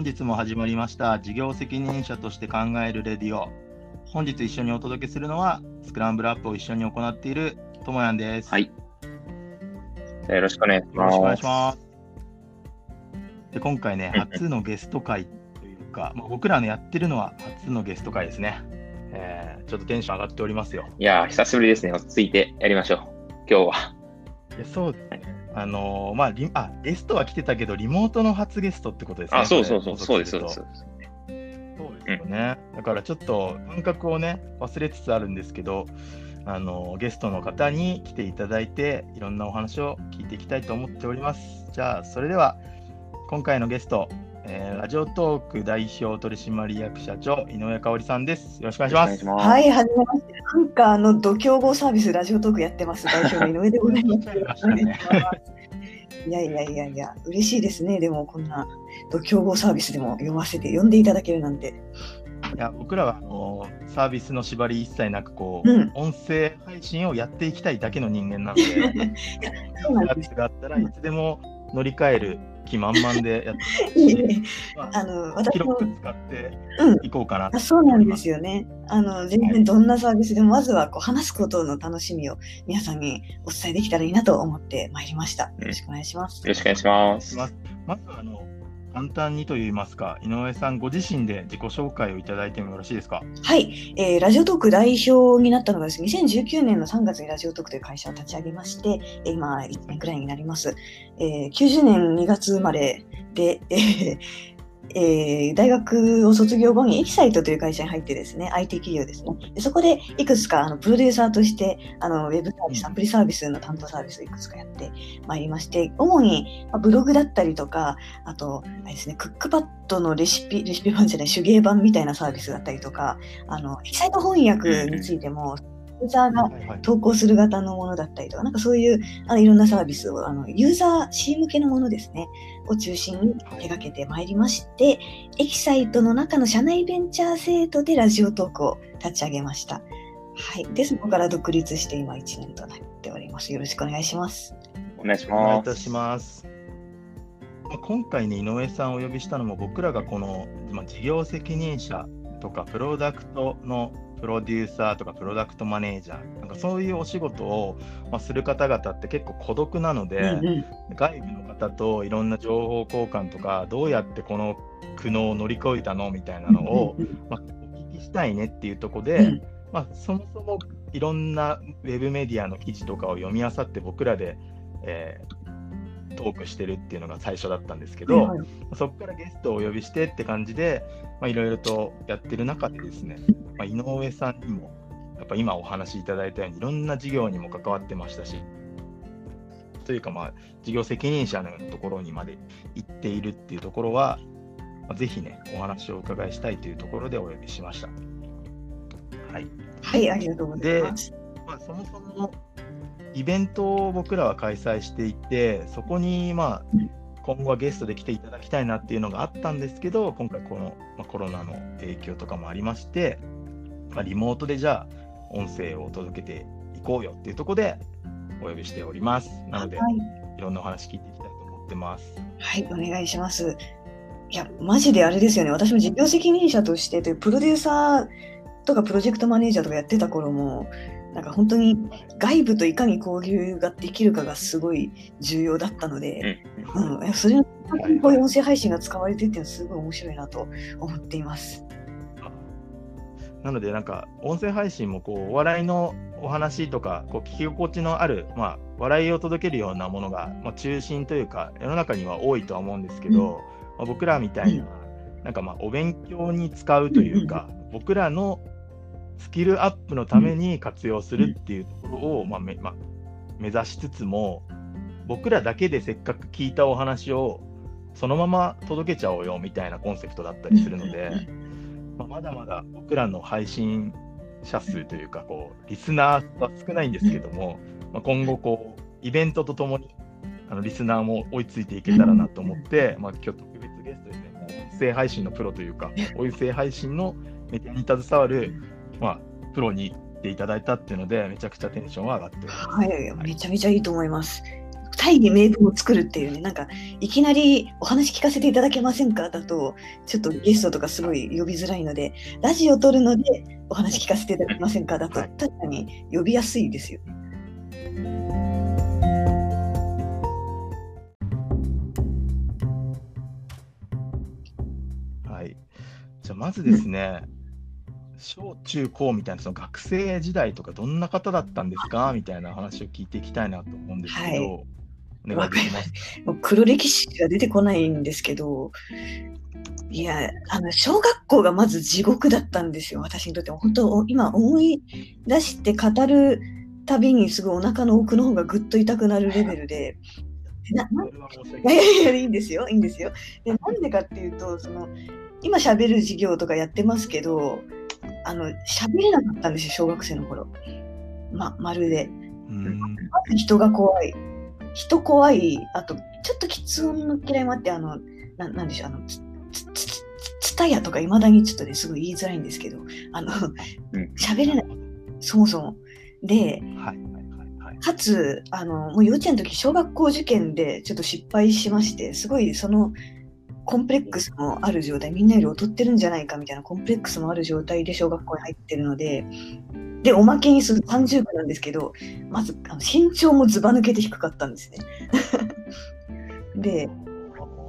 本日も始まりました事業責任者として考えるレディオ本日一緒にお届けするのはスクランブルアップを一緒に行っているともやんですはい。よろしくお願いしよます。で今回ね初のゲスト会というか、まあ、僕らのやってるのは初のゲスト会ですね、えーちょっとテンション上がっておりますよいやー、久しぶりですね。落ち着いてやりましょう。今日は。そうですねあのーまあリあゲストは来てたけどリモートの初ゲストってことですねあ、そうそうそう。そうです、そうです。すそうですよね、だからちょっと感覚をね忘れつつあるんですけどあのゲストの方に来ていただいていろんなお話を聞いていきたいと思っておりますじゃあそれでは今回のゲスト、えーラジオトーク代表取締役社長井上香織さんですよろしくお願いします。はい、はじめまして。アンカーの度胸合サービスラジオトークやってます。代表の井上でございます。いやいやいやいや、嬉しいですね。でも、こんな度胸合サービスでも読ませて、読んでいただけるなんて。いや僕らはあのサービスの縛り一切なくこう、うん音声配信をやっていきたいだけの人間なのでサービスがあったらいつでも乗り換える気満々でやってますいいねああの、私も広く、使ってうん。いこうかなとあそうなんですよね。あの、全然どんなサービスでも、まずはこう話すことの楽しみを皆さんにお伝えできたらいいなと思ってまいりました。よろしくお願いしますよ。ろしくお願いします。ままずあの簡単にといいますか井上さんご自身で自己紹介をいただいてもよろしいですか？はい、えーラジオトーク代表になったのがですね、2019年の3月にラジオトークという会社を立ち上げまして、今1年くらいになります。えー90年2月生まれで、えーえー大学を卒業後にエキサイトという会社に入ってですね、IT 企業ですね。でそこでいくつかあのプロデューサーとしてあのウェブサービス、アプリサービスの担当サービスをいくつかやってまいりまして、主にまあブログだったりとか、あと、あれですね、クックパッドのレシピ、レシピ版じゃない、手芸版みたいなサービスだったりとか、あの、エキサイト翻訳についても、ユーザーが投稿する型のものだったりとか、なんかそういうあのいろんなサービスを、あのユーザー C 向けのものですね、を中心に手掛けてまいりまして、エキサイトの中の社内ベンチャー制度でラジオトークを立ち上げました。はい。で、そこから独立して今1年となっております。よろしくお願いします。お願いしお願いいます。たしますまあ今回ね井上さんをお呼びしたのも僕らがこの、まあ、事業責任者とかプロダクトのプロデューサーとかプロダクトマネージャーなんかそういうお仕事を、まあ、する方々って結構孤独なので、うんうん。外部の方といろんな情報交換とかどうやってこの苦悩を乗り越えたのみたいなのを、まあ、お聞きしたいねっていうところで、うん。まあ、そもそもいろんなウェブメディアの記事とかを読み漁って僕らで、えートークしてるっていうのが最初だったんですけど、はいはいそこからゲストをお呼びしてって感じでまあいろいろとやってる中でですね、まあ、井上さんにもやっぱ今お話しいただいたようにいろんな事業にも関わってましたしというかまあ事業責任者のところにまで行っているっていうところは、まあ、ぜひねお話をお伺いしたいというところでお呼びしました。はいはい、ありがとうございます。まあ、そもそもイベントを僕らは開催していてそこにまあ今後はゲストで来ていただきたいなっていうのがあったんですけど今回この、まあ、コロナの影響とかもありまして、まあ、リモートでじゃあ音声を届けていこうよっていうところでお呼びしておりますなので、はいい、ろんなお話聞いていきたいと思ってますはい、お願いします。いや、マジであれですよね。私も事業責任者としてというプロデューサーとかプロジェクトマネージャーとかやってた頃も、なんか本当に外部といかに交流ができるかがすごい重要だったので、うん、いやそれにこういう音声配信が使われてるっていうのはすごい面白いなと思っています。なので、なんか、音声配信もこうお笑いのお話とか、こう聞き心地のある、まあ、笑いを届けるようなものが、まあ、中心というか、世の中には多いとは思うんですけど、まあ、僕らみたいな、なんかまあ、お勉強に使うというか、僕らのスキルアップのために活用するっていうところを、まあめまあ、目指しつつも、僕らだけでせっかく聞いたお話を、そのまま届けちゃおうよみたいなコンセプトだったりするので、まあ、まだまだ僕らの配信者数というかこうリスナーは少ないんですけども、まあ、今後こうイベントとともにあのリスナーも追いついていけたらなと思って、まあ、今日特別ゲストですね音声配信のプロというか音声配信のメディアに携わる、まあ、プロに来ていただいたっていうのでめちゃくちゃテンションは上がって。はい、めちゃめちゃいいと思います。大義名分を作るっていうね、なんか、いきなりお話聞かせていただけませんかだと、ちょっとゲストとかすごい呼びづらいので、ラジオ撮るのでお話聞かせていただけませんかだと、はい確かに呼びやすいですよね。はい。じゃあまずですね、小中高みたいなその学生時代とかどんな方だったんですか？みたいな話を聞いていきたいなと思うんですけど、はい。お願いできます。黒歴史が出てこないんですけど、いや、あの、小学校がまず地獄だったんですよ、私にとっても。本当、今思い出して語るたびにすごいお腹の奥の方がぐっと痛くなるレベルで、なないやいやいや、いいんですよ、いいんですよ。で、なんでかっていうと、その、今喋る授業とかやってますけど、あの、喋れなかったんですよ、小学生の頃。ま、まるで。人が怖い。人怖い。あと、ちょっと喫音の嫌いもあって、あの、ななんでしょう、あの、つ、つ、つ、つ、つたやとかいまだにちょっとね、すごい言いづらいんですけど、あのうん、喋れない。そもそも。で、はいはいはいはい。かつ、あの、もう幼稚園の時、小学校受験でちょっと失敗しまして、すごいその、コンプレックスもある状態、みんなより劣ってるんじゃないかみたいなコンプレックスもある状態で小学校に入ってるので、で、おまけにする30区なんですけど、まずあの身長もずば抜けて低かったんですね。で、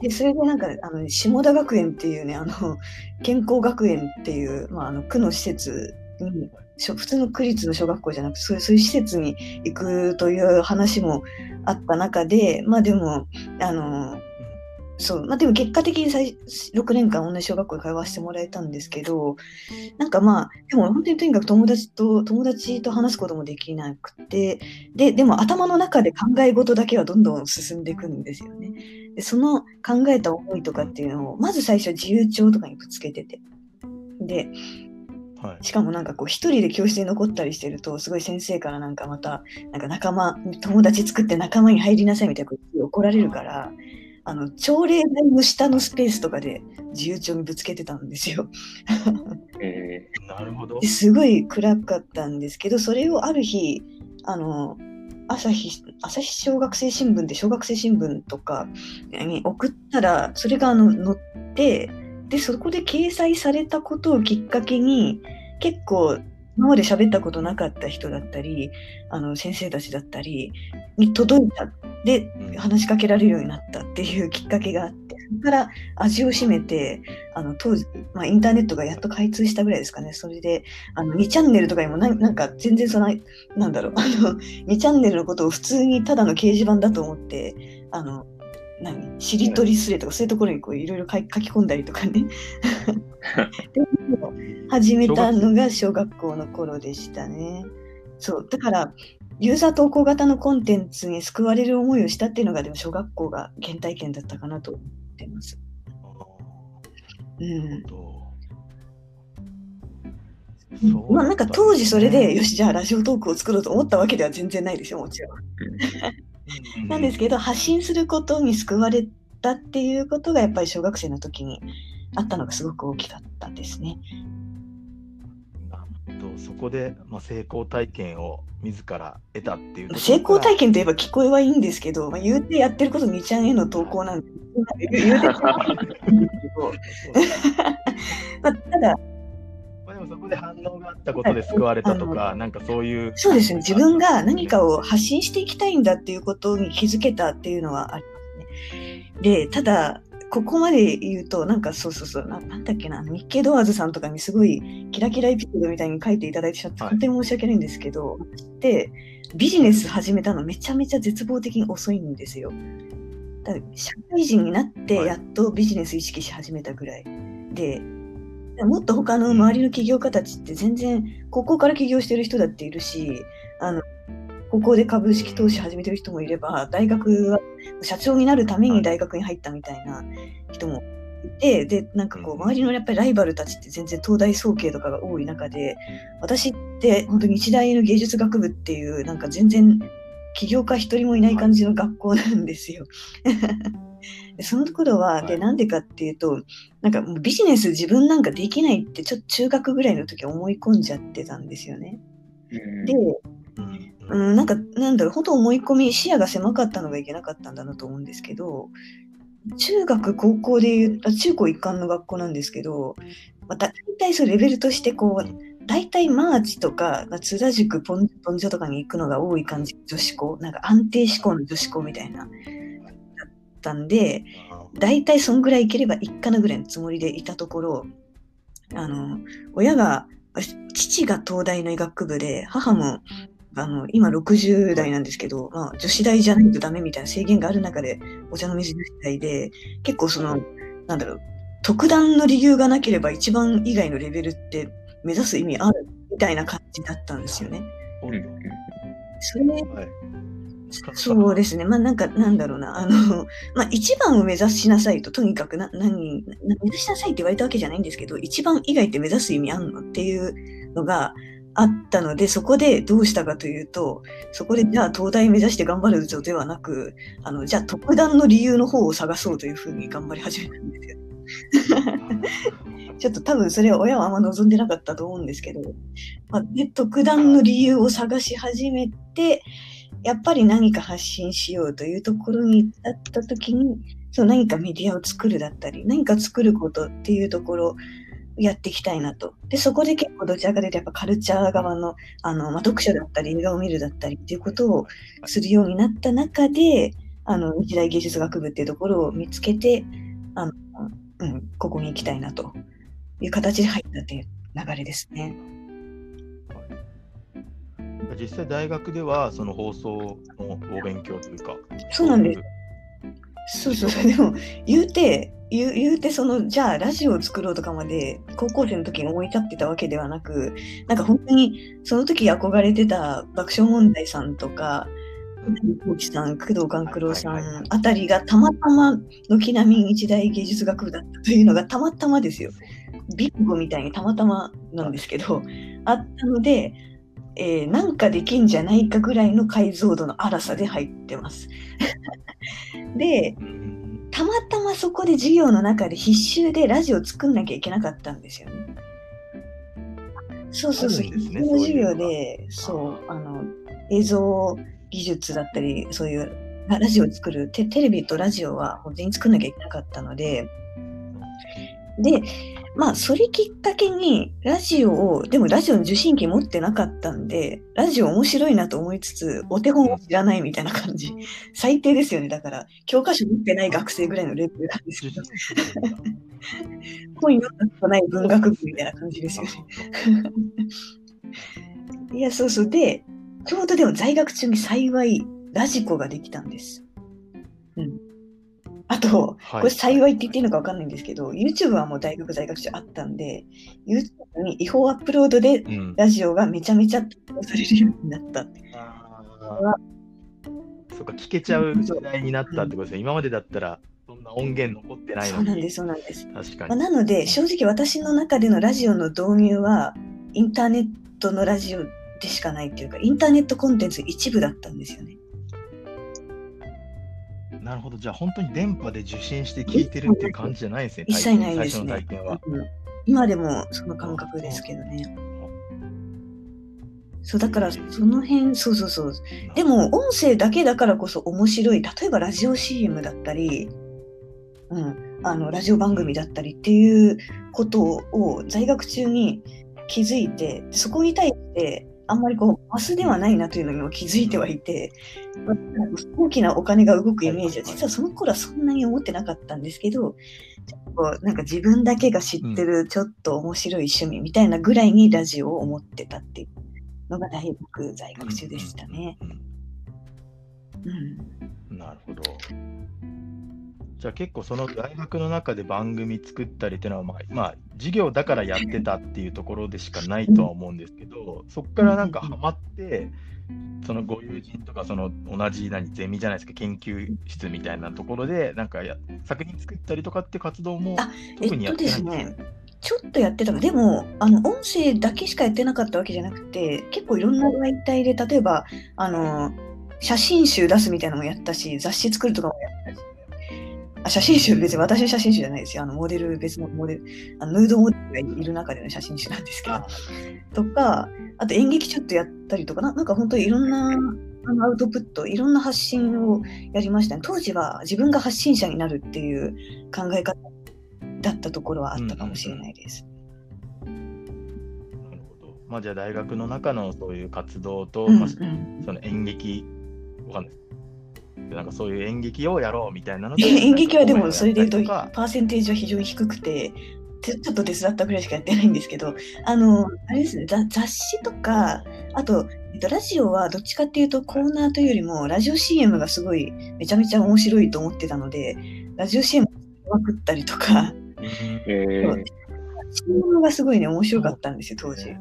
でそれでなんかあの下田学園っていうねあの健康学園っていう、まあ、あの区の施設に普通の区立の小学校じゃなくてそうそういう施設に行くという話もあった中でまあでもあのそうまあでも結果的に最6年間同じ小学校に通わせてもらえたんですけどなんかまあでも本当にとにかく友達と友達と話すこともできなくてででも頭の中で考え事だけはどんどん進んでいくんですよね。でその考えた思いとかっていうのをまず最初自由帳とかにぶつけててではい。しかもなんかこう一人で教室に残ったりしてるとすごい先生からなんかまたなんか仲間友達作って仲間に入りなさいみたいなこと怒られるからあの朝礼台の下のスペースとかで自由帳にぶつけてたんですよ。えなるほど。ですごい暗かったんですけどそれをある日あの朝日朝日小学生新聞で小学生新聞とかに送ったらそれがあの載ってでそこで掲載されたことをきっかけに結構今まで喋ったことなかった人だったりあの先生たちだったりに届いた。でうん。話しかけられるようになったっていうきっかけがあってそこから味を占めてあの当時、まあ、インターネットがやっと開通したぐらいですかね。それであの2チャンネルとかにもななんか全然そのなんだろう。あの2チャンネルのことを普通にただの掲示板だと思ってあの何？しりとりスレとかそういうところにこういろいろ書き書き込んだりとかね。で始めたのが小学校の頃でしたね。そう。だからユーザー投稿型のコンテンツに救われる思いをしたっていうのがでも小学校が原体験だったかなと思ってます。うん。まあ、なんか当時それで、よし、し、じゃあラジオトークを作ろうと思ったわけでは全然ないですよ、もちろん。うんなんですけど、発信することに救われたっていうことが、やっぱり小学生の時にあったのがすごく大きかったですね。そこで、まあ、成功体験を自ら得たっていう成功体験といえば聞こえはいいんですけど、まあ、言うてやってること2ちゃんへの投稿なんで、言うて。まあ、ただ、そこで反応があったことで救われたとか、なんかそういう。そうですね、自分が何かを発信していきたいんだっていうことに気づけたっていうのはありますね。で、ただ、ここまで言うと、なんかそうそうそう、ななんだっけな、日経ドアーズさんとかにすごいキラキラエピソードみたいに書いていただいてしまって、はい本当に申し訳ないんですけど、で、ビジネス始めたのめちゃめちゃ絶望的に遅いんですよ。だ社会人になってはいやっとビジネス意識し始めたぐらい。で、もっと他の周りの起業家たちって全然高校から起業してる人だっているし、あの高校で株式投資始めてる人もいれば、大学は社長になるために大学に入ったみたいな人もいて、で、なんかこう、うん。周りのやっぱりライバルたちって全然東大総計とかが多い中で、私って本当に日大の芸術学部っていう、なんか全然起業家一人もいない感じの学校なんですよ。でその頃は、はいで、なんでかっていうと、なんかもうビジネス自分なんかできないって、ちょっと中学ぐらいの時思い込んじゃってたんですよね。うんで、うんうん、なんか、なんだろう、本当思い込み、視野が狭かったのがいけなかったんだなと思うんですけど、中学、高校でいう、あ中高一貫の学校なんですけど、まあ、大体そうレベルとしてこう、大体マーチとか、津田塾、ポンポンジョとかに行くのが多い感じ、女子校、なんか安定志向の女子校みたいな、だったんで、大体そんぐらい行ければいいかなぐらいのつもりでいたところ、あの、親が、父が東大の医学部で、母もあの今60代なんですけど、まあ、女子大じゃないとダメみたいな制限がある中でお茶の水女子大で結構そのなんだろう特段の理由がなければ一番以外のレベルって目指す意味あるみたいな感じだったんですよね。それはい。そうですね。まあなんかなんだろうな。あの、まあ一番を目指しなさいと、とにかくな何、な目指しなさいって言われたわけじゃないんですけど、一番以外って目指す意味あんのっていうのがあったので、そこでどうしたかというと、そこでじゃあ東大目指して頑張るぞではなく、あの、じゃあ特段の理由の方を探そうというふうに頑張り始めたんですよ。ちょっと多分それは親はあんま望んでなかったと思うんですけど、まあ、で特段の理由を探し始めて、やっぱり何か発信しようというところに至った時に、そう何かメディアを作るだったり、何か作ることっていうところをやっていきたいなと。で、そこで結構どちらかというとやっぱカルチャー側のあの、まあ、読書だったり映画を見るだったりっていうことをするようになった中で、あの日大芸術学部っていうところを見つけて、あのうん、ここに行きたいなという形で入ったっていう流れですね。実際大学ではその放送のお勉強というか。そうなんです。そうそうでも言うて、言う言うてそのじゃあラジオを作ろうとかまで高校生の時に思い立ってたわけではなくなんか本当にその時憧れてた爆笑問題さんとか小木さん工藤官九郎さはいはいはいんあたりがたまたま軒並み日大芸術学部だったというのがたまたまですよ。ビンゴみたいにたまたまなんですけどあったので、えーなんかできんじゃないかぐらいの解像度の荒さで入ってます。でうんたまたまそこで授業の中で必修でラジオ作んなきゃいけなかったんですよね。そうそうそう、ね必修の授業で、そう、あの、映像技術だったり、そういうララジオを作るテ、テレビとラジオは全員作んなきゃいけなかったので、で、まあ、それきっかけに、ラジオを、でもラジオの受信機持ってなかったんで、ラジオ面白いなと思いつつ、お手本を知らないみたいな感じ。最低ですよね。だから、教科書持ってない学生ぐらいのレベルなんですけど、本読んだことない文学部みたいな感じですよね。いや、そうそう。で、ちょうどでも在学中に幸い、ラジコができたんです。うん。あと、はいこれ幸いって言っていいのか分かんないんですけど、YouTube はもう大学在学中あったんで、YouTube に違法アップロードでうんラジオがめちゃめちゃ投稿されるようになった。そうか、聞けちゃう時代になったってことですね。今までだったら、そんな音源残ってない。そうなんです、そうなんです。まあ、確かに。なので、正直私の中でのラジオの導入は、インターネットのラジオでしかないっていうか、インターネットコンテンツ一部だったんですよね。なるほど。じゃあ、本当に電波で受信して聞いてるっていう感じじゃないですね。一切ないですね今でもその感覚ですけどね。そうだからその辺、そうそうそう。でも音声だけだからこそ面白い。例えばラジオ CM だったり、うん、あのラジオ番組だったりっていうことを在学中に気づいて、そこに対してあんまりこうマスではないなというのにも気づいてはいて、まあ大きなお金が動くイメージは実はその頃はそんなに思ってなかったんですけど、こうなんか自分だけが知ってるちょっと面白い趣味みたいなぐらいにラジオを思ってたっていうのが大学在学中でしたね。うんうんなるほど。じゃあ結構その大学の中で番組作ったりっていうのは、まあ、まあ、授業だからやってたっていうところでしかないとは思うんですけど、そこからなんかハマって、そのご友人とかその同じ何ゼミじゃないですか研究室みたいなところでなんかや作品作ったりとかって活動もあ特にやってないんえっとですねちょっとやってたか。でもあの音声だけしかやってなかったわけじゃなくて結構いろんな媒体で例えばあの写真集出すみたいなのもやったし雑誌作るとかもやったしあ写真集、別に私の写真集じゃないですよ。あのモデル、別のモデル、あのヌードモデルがいる中での写真集なんですけど。とか、あと演劇ちょっとやったりとかな、なんか本当にいろんなあのアウトプット、いろんな発信をやりましたね。当時は自分が発信者になるっていう考え方だったところはあったかもしれないです。なるほど。まあじゃあ大学の中のそういう活動と、うんまあうんその演劇、わかんないです。でなんかそういう演劇をやろうみたいなので演劇はでもそれで言うとパーセンテージは非常に低くてちょっと手伝ったぐらいしかやってないんですけどあのあれですねざ雑誌とかあと、えっと、ラジオはどっちかっていうとコーナーというよりもラジオ CM がすごいめちゃめちゃ面白いと思ってたのでラジオ CM まくったりとか。うん。えー。CM がすごいね面白かったんですよ当時。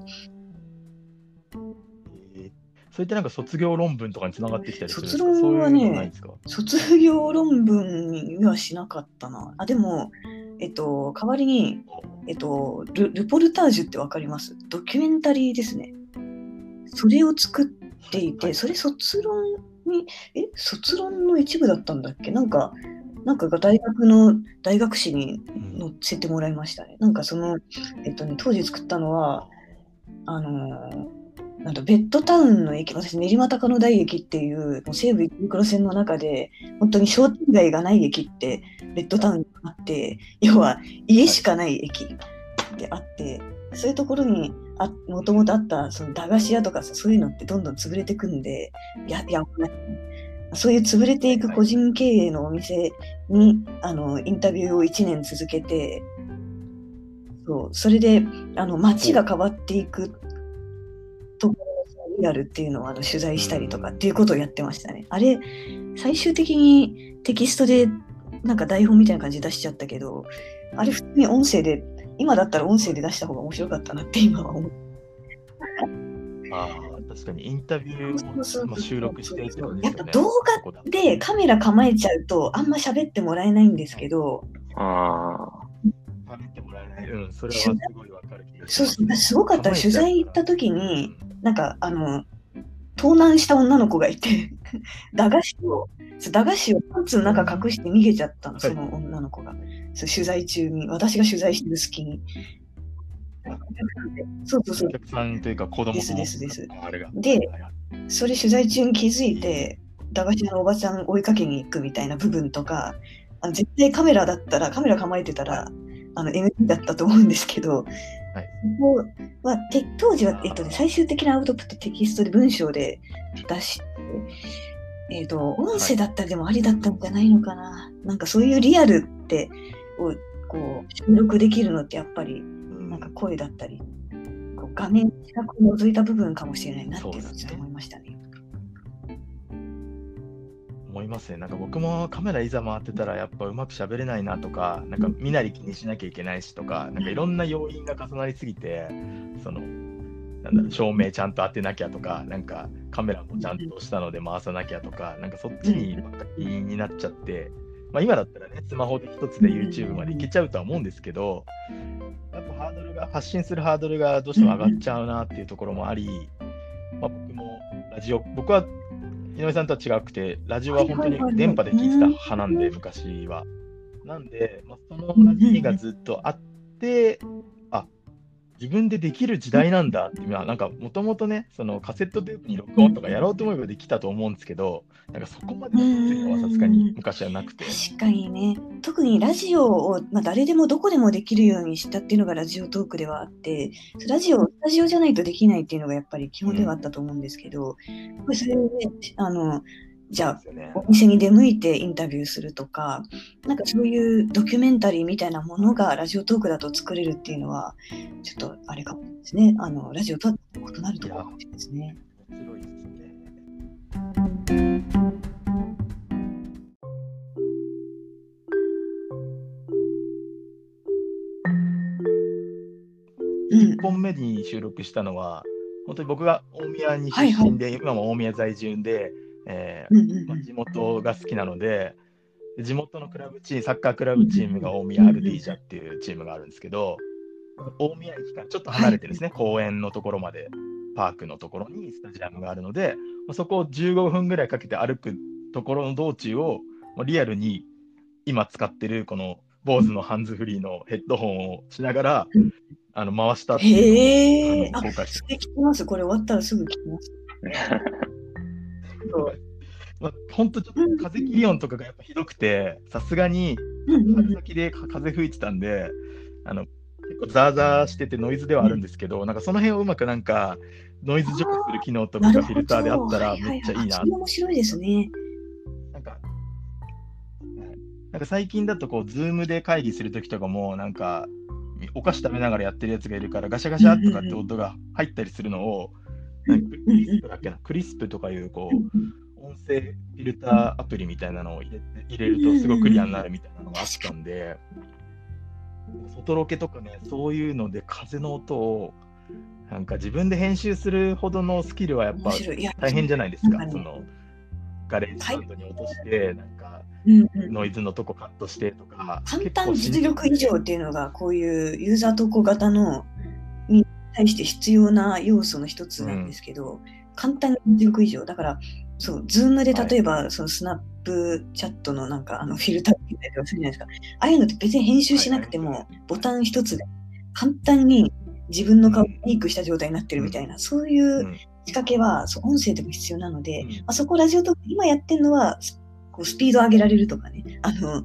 えーそういったなんか卒業論文とかにつながってきたりするんですか？卒論はね卒業論文にはしなかったな。あ、でも、えっと、代わりに、えっと、ルルポルタージュってわかります？ドキュメンタリーですね。それを作っていて、それ卒論に、え、卒論の一部だったんだっけ？なんか、なんかが大学の大学誌にうん。載せてもらいましたね。なんかその、えっとね、当時作ったのは、あのーなんだベッドタウンの駅、私、練馬高野台駅っていう、もう西武池袋線の中で、本当に商店街がない駅って、ベッドタウンにあって、要は家しかない駅であって、そういうところにあもともとあったその駄菓子屋とかそういうのってどんどん潰れてくんで、ややばいそういう潰れていく個人経営のお店にあのインタビューを1年続けて、そうそれであの街が変わっていくところのリアルっていうのをあの取材したりとかっていうことをやってましたね。あれ最終的にテキストでなんか台本みたいな感じで出しちゃったけどあれ普通に音声で今だったら音声で出した方が面白かったなって今は思う。ああ、確かにインタビューそうそうそうをまあ収録してってことですよね。やっぱ動画でカメラ構えちゃうとあんま喋ってもらえないんですけど、あ画喋ってもらえない。うん、それはすごいわかる気がしますそうそうすごかった取材行った時に、なんかあの盗難した女の子がいて駄菓子を駄菓子をパンツの中隠して逃げちゃったの、その女の子が。そう取材中に、私が取材してる隙に。そうそうそうお。客さんというか子供ですですですあれが。ではいはいそれ取材中に気づいて、駄菓子屋のおばちゃん追いかけに行くみたいな部分とか、あの絶対カメラだったら、カメラ構えてたら、あの NG だったと思うんですけど、はいここはて当時は、えっとね、最終的なアウトプットテキストで文章で出して、えっと、音声だったらでもありだったんじゃないのかな。なんかそういうリアルってをこう収録できるのってやっぱりうんなんか声だったり、こう画面近くを覗いた部分かもしれないなっていうのそうですねはちょっと思いましたね。思いますね。なんか僕もカメラいざ回ってたらやっぱうまく喋れないなとか、なんか身なり気にしなきゃいけないしとか、なんかいろんな要因が重なりすぎて、その、なんだろう、照明ちゃんと当てなきゃとか、なんかカメラもちゃんとしたので回さなきゃとか、なんかそっちにばっかりになっちゃって、まあ今だったらね、スマホで一つで YouTube までいけちゃうとは思うんですけど、やっぱハードルが、発信するハードルがどうしても上がっちゃうなっていうところもあり、まあ僕もラジオ、僕は井上さんとは違くて、ラジオは本当に電波で聞いてた派なんで、昔は。なんで、まあ、そのラジオがずっとあって、あ自分でできる時代なんだっていうのは、なんかもともとね、そのカセットテープに録音とかやろうと思えばできたと思うんですけど、なんかそこまでのいうのはさすがに昔はなくて。確かにね、特にラジオを、まあ、誰でもどこでもできるようにしたっていうのがラジオトークではあって、ラジオ、スタジオじゃないとできないっていうのがやっぱり基本ではあったと思うんですけど、やっぱりそれで、あの、じゃあ、お店に出向いてインタビューするとか、なんかそういうドキュメンタリーみたいなものがラジオトークだと作れるっていうのは、ちょっとあれかもですね。あの、ラジオとは異なるところかもしれないですね。面白いですね。うん1。本目に収録したのは、本当に僕が大宮に出はいはい身で、今も大宮在住で、えーまあ、地元が好きなので、地元のクラブチーム、サッカークラブチームが大宮アルディージャっていうチームがあるんですけど、大宮駅からちょっと離れてですね、公園のところまで、パークのところにスタジアムがあるので、まあそこを15分ぐらいかけて歩くところの道中を、まあリアルに今使ってるこの坊主のハンズフリーのヘッドホンをしながら、うんあの回したっていうへえ。あのを公開してます。これ終わったらすぐ聞きます。本当ちょっと風切り音とかがやっぱひどくて、さすがにうんうんうん。春先でか風吹いてたんで、あの結構ザーザーしててノイズではあるんですけど、なんかその辺をうまくなんかノイズ除去する機能とかがフィルターであったらはいはめっちゃいいなそれ面白いですね。なんか、なんか最近だとこう、ズームで会議するときとかも、なんか、お菓子食べながらやってるやつがいるから、ガシャガシャとかって音が入ったりするのを、なんかクリスプとかいう、こう音声フィルターアプリみたいなのを入れて入れると、すごくクリアになるみたいなのがあったんで、外ロケとかね、そういうので風の音を、なんか自分で編集するほどのスキルはやっぱ大変じゃないですか。そのガレージバンドに落として、なんかノイズのとこカットしてとか、簡単実力以上っていうのがこういうユーザー投稿型のに対して必要な要素の一つなんですけど、簡単実力以上。だからそうズームで例えば、そのスナップチャットのなんかあのフィルターみたいなのするじゃないですか。ああいうのって別に編集しなくても、はいボタン一つで簡単に自分の顔をメイクした状態になってるみたいな、そういううん。仕掛けはそう音声でも必要なので、うん。まあ、そこラジオとか今やってるのはスこうスピード上げられるとかね。あの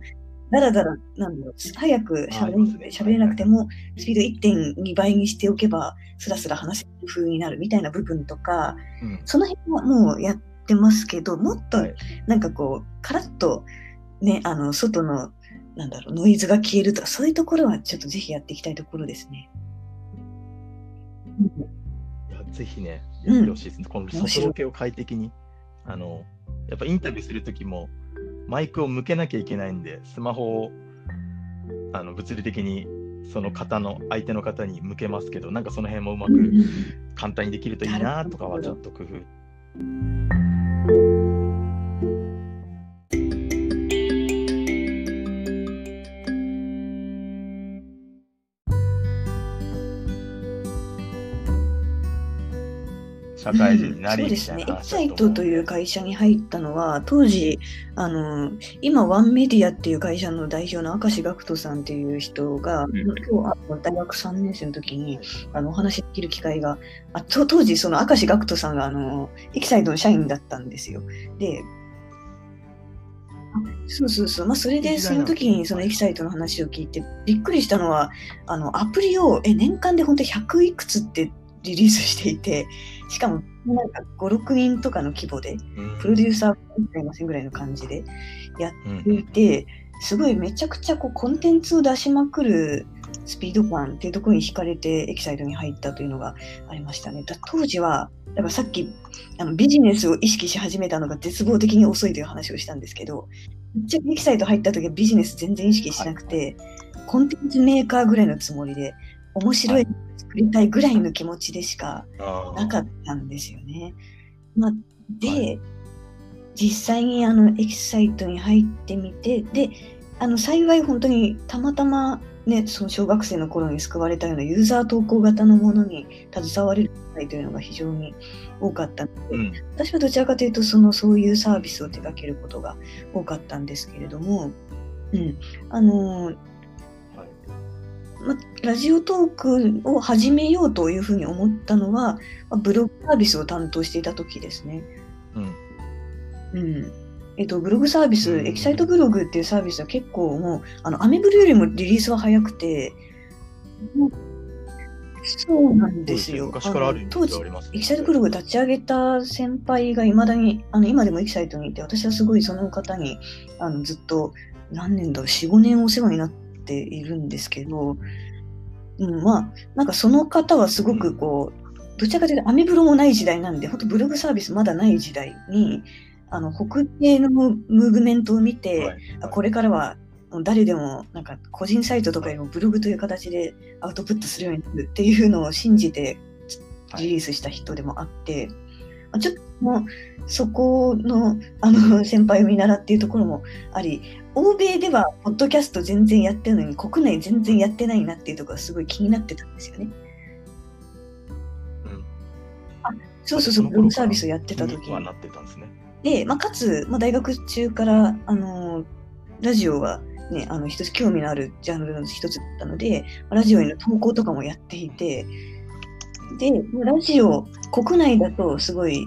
だらだらなんだろう早くあしゃべりますね喋れなくてもスピード1.2倍にしておけばスラスラ話せる風になるみたいな部分とかうんその辺はもうやってますけどもっとはいなんかこうカラッとねあの外のなんだろうノイズが消えるとかそういうところはちょっとぜひやっていきたいところですね。いやぜひね、うんやってほしいですね。この外ロケを快適に。あの、やっぱインタビューするときも、マイクを向けなきゃいけないんで、スマホをあの物理的にその方の、相手の方に向けますけど、なんかその辺もうまく簡単にできるといいなとかはちょっと工夫。社会人になりみそうですね、エキサイトという会社に入ったのは、当時、あの今、ワンメディアっていう会社の代表の明石ガクトさんっていう人が、ん。今日あの大学3年生の時にあのお話しできる機会が、あと当時、その明石ガクトさんがあのエキサイトの社員だったんですよ。で、あそうそうそう、まあ、それでその時にそのエキサイトの話を聞いて、びっくりしたのは、あのアプリをえ年間で本当100いくつってリリースしていて、しかもなんか5、6人とかの規模で、うん。プロデューサーがいませんぐらいの感じでやっていて、すごいめちゃくちゃこうコンテンツを出しまくるスピード感っていうところに惹かれてエキサイトに入ったというのがありましたね。だ当時は、だからさっきあのビジネスを意識し始めたのが絶望的に遅いという話をしたんですけど、めっちゃエキサイト入った時はビジネス全然意識しなくて、コンテンツメーカーぐらいのつもりで、面白いの作りたいぐらいの気持ちでしかなかったんですよね。まあ、で、はい。実際にあのエキサイトに入ってみて、で、あの幸い本当にたまたまね、その小学生の頃に救われたようなユーザー投稿型のものに携われる機会というのが非常に多かったので、うん。私はどちらかというとそのそういうサービスを手掛けることが多かったんですけれども、うん、あのはいま、ラジオトークを始めようというふうに思ったのは、まブログサービスを担当していた時ですね。うんうんえっと、ブログサービス、うんエキサイトブログっていうサービスは結構もう、あのアメブロよりもリリースは早くて、そうなんですよ。昔からあるイメ当時エキサイトブログ立ち上げた先輩がいまだに、あの今でもエキサイトにいて、私はすごいその方にあのずっと何年だろう、4、5年お世話になっているんですけど、うん、まあ、なんかその方はすごくこう、どちらかというとアメブロもない時代なんで、本当ブログサービスまだない時代に、あの北米のムムーブメントを見て、はい。あこれからは誰でもなんか個人サイトとかよりもブログという形でアウトプットするようになるっていうのを信じてはい。リリースした人でもあって、まあちょっともうそこのあの 先輩を見習っていうところもあり欧米ではポッドキャスト全然やってるのに国内全然やってないなっていうところがすごい気になってたんですよね。うんそうそうそう、ブログサービスをやってた時はなってたんですね。で、まあ、かつ、まあ、大学中から、あのラジオはね、あの一つ興味のあるジャンルの一つだったので、ラジオへの投稿とかもやっていて、で、ラジオ、国内だとすごい、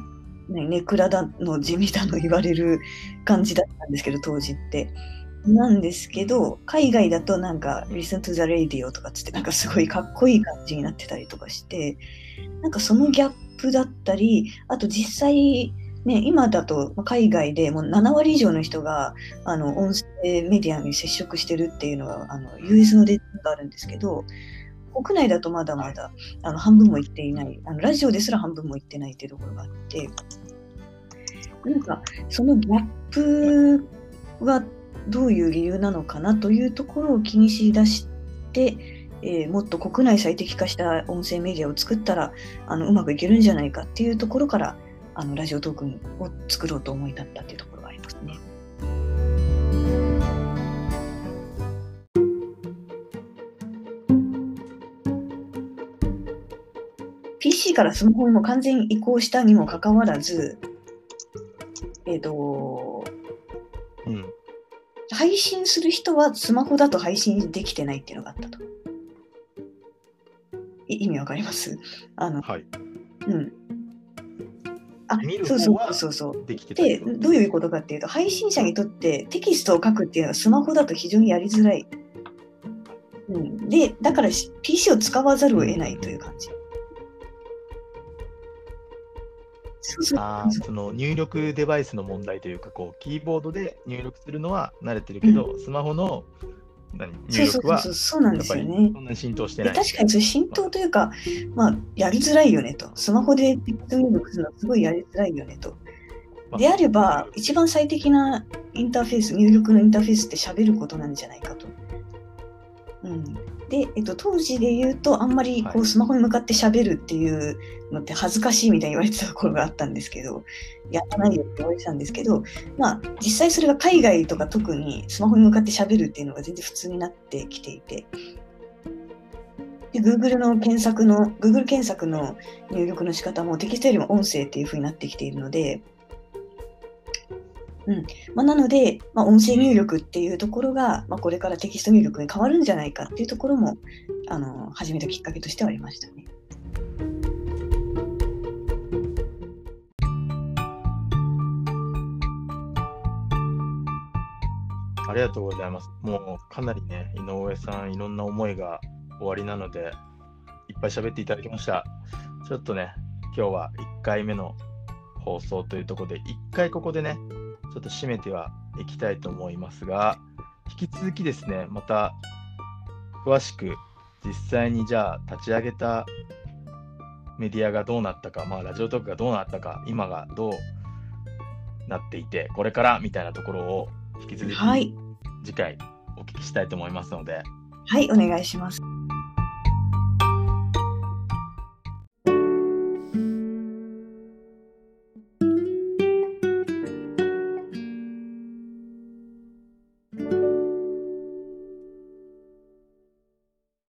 ね、ネクラだの地味だの言われる感じだったんですけど、当時って。なんですけど、海外だとなんか、Listen to the Radio とかつって、なんかすごいかっこいい感じになってたりとかして、なんかそのギャップだったり、あと実際、ね、今だとまあ海外でもう7割以上の人があの音声メディアに接触してるっていうのがあの US のデータがあるんですけど、国内だとまだまだあの半分もいっていないあの、ラジオですら半分もいってないっていうところがあって、なんかそのギャップはどういう理由なのかなというところを気にしだして、えーもっと国内最適化した音声メディアを作ったらあのうまくいけるんじゃないかっていうところからあのラジオトークンを作ろうと思い立ったっていうところがありますね。PC からスマホにも完全移行したにもかかわらず、えっ、と、配信する人はスマホだと配信できてないっていうのがあったと。い意味わかります？あの、はい。うん。あそうそうそうそう。でで、どどういうことかっていうと、配信者にとってテキストを書くっていうのはスマホだと非常にやりづらい。うん、で、だからし PC を使わざるを得ないという感じ。あーその入力デバイスの問題というか、こうキーボードで入力するのは慣れてるけど、スマホの何そうそうそう入力はそうなんですよね。そんなに浸透してでない。確かにそれ浸透というか、まあ、やりづらいよねと。スマホでテキスト入力するのはすごいやりづらいよねと。まあであれば、一番最適なインターフェース、入力のインターフェースって喋ることなんじゃないかと。うん、で、えっと、当時で言うと、あんまりこはい。うスマホに向かって喋るっていうのって恥ずかしいみたいに言われてたところがあったんですけど、やらないよって言われてたんですけど、まあ、実際それが海外とか特にスマホに向かって喋るっていうのが全然普通になってきていて、で Google の検索の、Google 検索の入力の仕方もテキストよりも音声っていう風になってきているので、うんまあ、なので、まあ、音声入力っていうところが、まあ、これからテキスト入力に変わるんじゃないかっていうところもあの始めたきっかけとしてはありましたね。ありがとうございます。もうかなりね、井上さん、いろんな思いが終わりなので、いっぱい喋っていただきました。ちょっとね、今日は1回目の放送というところで、1回ここでね、ちょっと締めてはいきたいと思いますが、引き続きですね、また詳しく実際にじゃあ立ち上げたメディアがどうなったか、まあ、ラジオトークがどうなったか、今がどうなっていて、これからみたいなところを引き続きはい、次回お聞きしたいと思いますので、はい、お願いします。